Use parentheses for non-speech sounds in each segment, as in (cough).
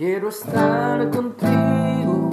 Quiero estar contigo,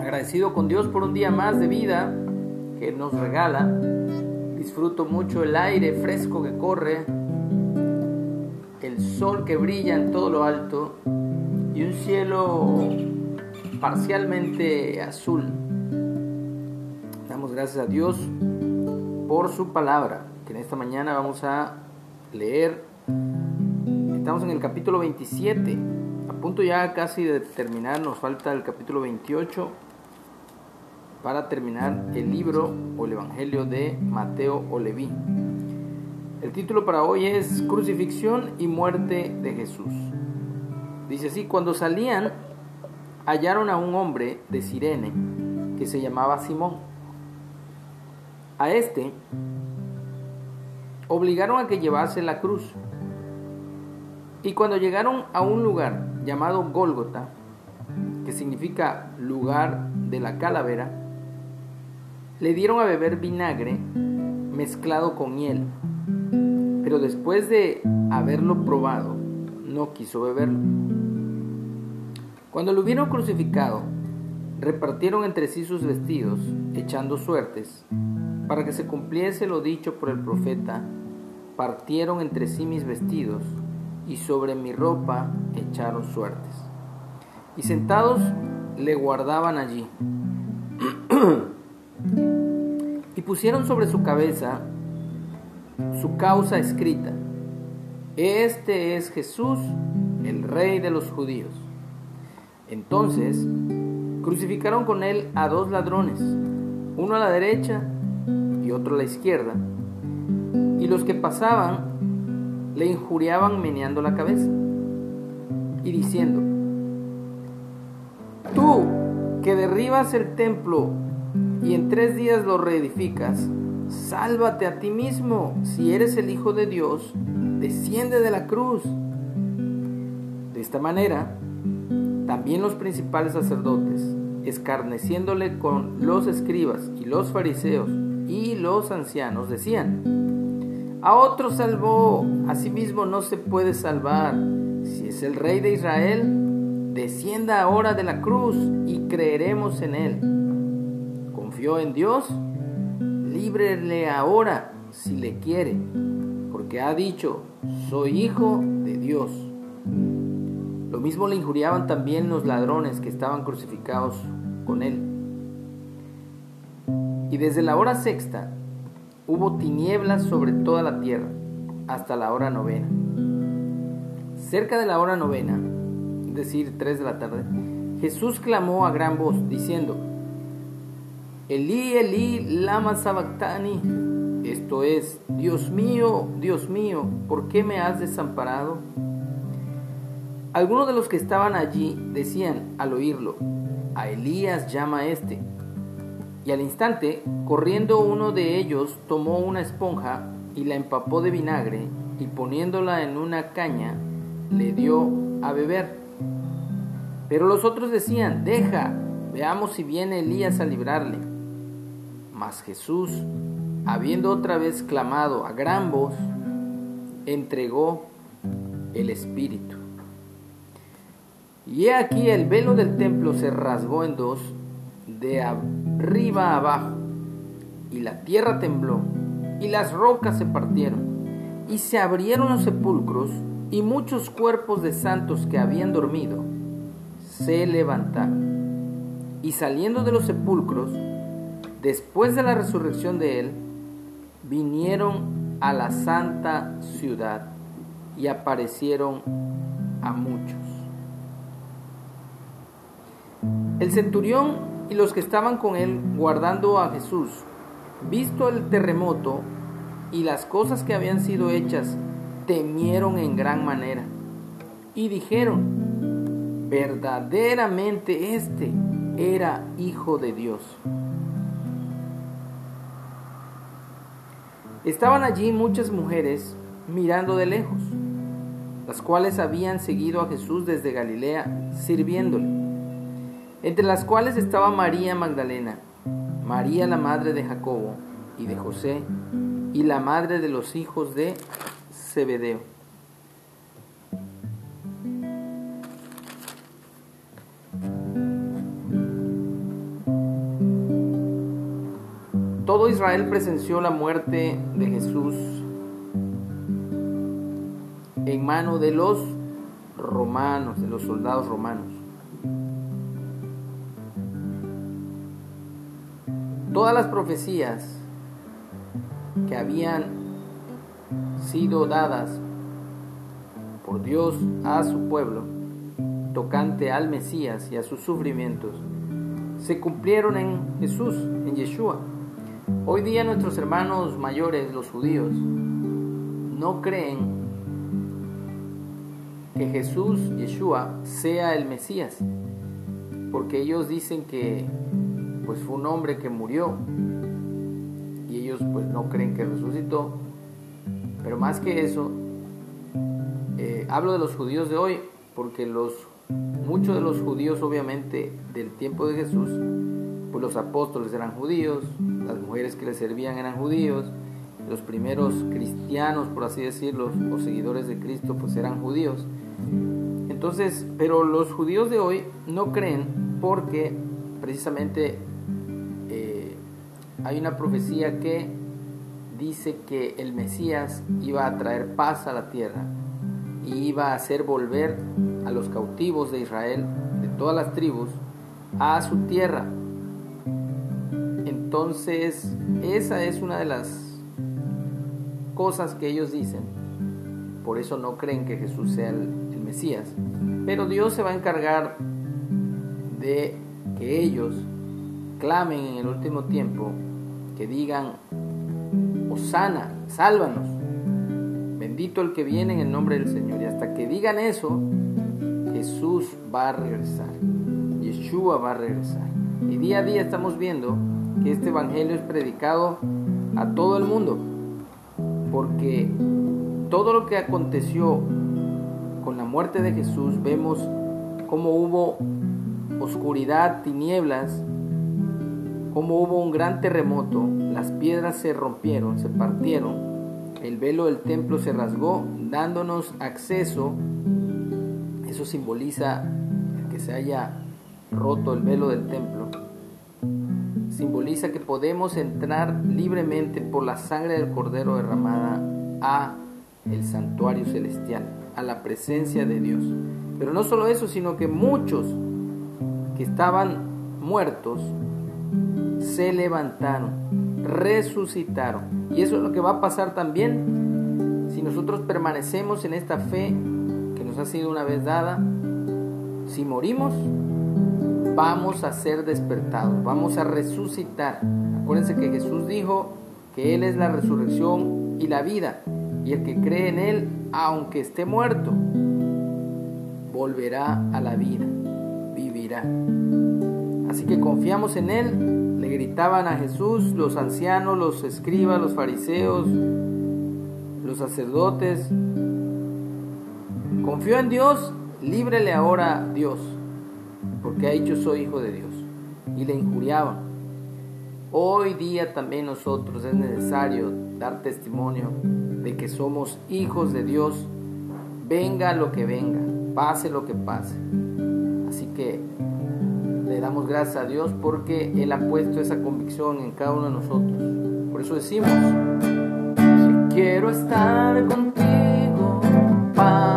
Agradecido con Dios por un día más de vida que nos regala. Disfruto mucho el aire fresco que corre, el sol que brilla en todo lo alto y un cielo parcialmente azul. Damos gracias a Dios por su palabra, que en esta mañana vamos a leer. Estamos en el capítulo 27, a punto ya casi de terminar, nos falta el capítulo 28 para terminar el libro o el Evangelio de Mateo o. El título para hoy es Crucifixión y muerte de Jesús. Dice así, cuando salían hallaron a un hombre de Sirene que se llamaba Simón. A este obligaron a que llevase la cruz. Y cuando llegaron a un lugar llamado Gólgota, que significa lugar de la calavera, le dieron a beber vinagre mezclado con hiel. Pero después de haberlo probado, no quiso beberlo. Cuando lo hubieron crucificado, repartieron entre sí sus vestidos, echando suertes, para que se cumpliese lo dicho por el profeta, partieron entre sí mis vestidos, y sobre mi ropa echaron suertes. Y sentados le guardaban allí. (clears throat) y pusieron sobre su cabeza su causa escrita. Este es Jesús, el rey de los judíos. Entonces crucificaron con él a dos ladrones, uno a la derecha y otro a la izquierda. Y los que pasaban le injuriaban meneando la cabeza y diciendo, tú que derribas el templo y en tres días lo reedificas, sálvate a ti mismo, si eres el Hijo de Dios, desciende de la cruz. De esta manera, también los principales sacerdotes, escarneciéndole con los escribas y los fariseos y los ancianos, decían, a otro salvó, a sí mismo no se puede salvar. Si es el rey de Israel, descienda ahora de la cruz y creeremos en él. Confió en Dios, líbrele ahora si le quiere, porque ha dicho, soy hijo de Dios. Lo mismo le injuriaban también los ladrones que estaban crucificados con él. Y desde la hora sexta hubo tinieblas sobre toda la tierra hasta la hora novena. Cerca de la hora novena, es decir, tres de la tarde, Jesús clamó a gran voz, diciendo, Elí, Elí, lama sabactani, esto es, Dios mío, Dios mío, ¿por qué me has desamparado? Algunos de los que estaban allí decían al oírlo, a Elías llama este. Y al instante, corriendo uno de ellos, tomó una esponja y la empapó de vinagre y poniéndola en una caña, le dio a beber. Pero los otros decían, deja, veamos si viene Elías a librarle. Mas Jesús, habiendo otra vez clamado a gran voz, entregó el Espíritu. Y he aquí el velo del templo se rasgó en dos, de arriba a abajo, y la tierra tembló, y las rocas se partieron, y se abrieron los sepulcros, y muchos cuerpos de santos que habían dormido se levantaron. Y saliendo de los sepulcros, después de la resurrección de él, vinieron a la santa ciudad y aparecieron a muchos. El centurión y los que estaban con él guardando a Jesús, visto el terremoto y las cosas que habían sido hechas, temieron en gran manera y dijeron, verdaderamente este era hijo de Dios. Estaban allí muchas mujeres mirando de lejos, las cuales habían seguido a Jesús desde Galilea, sirviéndole, entre las cuales estaba María Magdalena, María la madre de Jacobo y de José, y la madre de los hijos de Zebedeo. Todo Israel presenció la muerte de Jesús en mano de los romanos, de los soldados romanos. Todas las profecías que habían sido dadas por Dios a su pueblo, tocante al Mesías y a sus sufrimientos, se cumplieron en Jesús, en Yeshua. Hoy día nuestros hermanos mayores, los judíos, no creen que Jesús, Yeshua, sea el Mesías, porque ellos dicen que pues fue un hombre que murió y ellos pues no creen que resucitó, pero más que eso, eh, hablo de los judíos de hoy, porque los muchos de los judíos obviamente del tiempo de Jesús, pues los apóstoles eran judíos, las mujeres que le servían eran judíos, los primeros cristianos, por así decirlo, o seguidores de Cristo, pues eran judíos. Entonces, pero los judíos de hoy no creen porque precisamente hay una profecía que dice que el Mesías iba a traer paz a la tierra y iba a hacer volver a los cautivos de Israel, de todas las tribus, a su tierra. Entonces, esa es una de las cosas que ellos dicen. Por eso no creen que Jesús sea el, Mesías. Pero Dios se va a encargar de que ellos clamen en el último tiempo, que digan, Osana, sálvanos, bendito el que viene en el nombre del Señor. Y hasta que digan eso, Jesús va a regresar, Yeshua va a regresar. Y día a día estamos viendo que este Evangelio es predicado a todo el mundo, porque todo lo que aconteció con la muerte de Jesús, vemos cómo hubo oscuridad, tinieblas, cómo hubo un gran terremoto, las piedras se rompieron, se partieron, el velo del templo se rasgó, dándonos acceso, eso simboliza que se haya roto el velo del templo, simboliza que podemos entrar libremente por la sangre del cordero derramada a el santuario celestial, a la presencia de Dios. Pero no solo eso, sino que muchos que estaban muertos se levantaron, resucitaron. Y eso es lo que va a pasar también si nosotros permanecemos en esta fe que nos ha sido una vez dada. Si morimos, vamos a ser despertados, vamos a resucitar. Acuérdense que Jesús dijo que Él es la resurrección y la vida y el que cree en Él, aunque esté muerto, volverá a la vida, vivirá. Así que confiamos en Él, gritaban a Jesús los ancianos, los escribas, los fariseos, los sacerdotes. Confió en Dios, líbrele ahora Dios, porque ha dicho soy hijo de Dios. Y le injuriaban. Hoy día también nosotros es necesario dar testimonio de que somos hijos de Dios, venga lo que venga, pase lo que pase. Así que damos gracias a Dios porque Él ha puesto esa convicción en cada uno de nosotros. Por eso decimos, quiero estar contigo, Padre.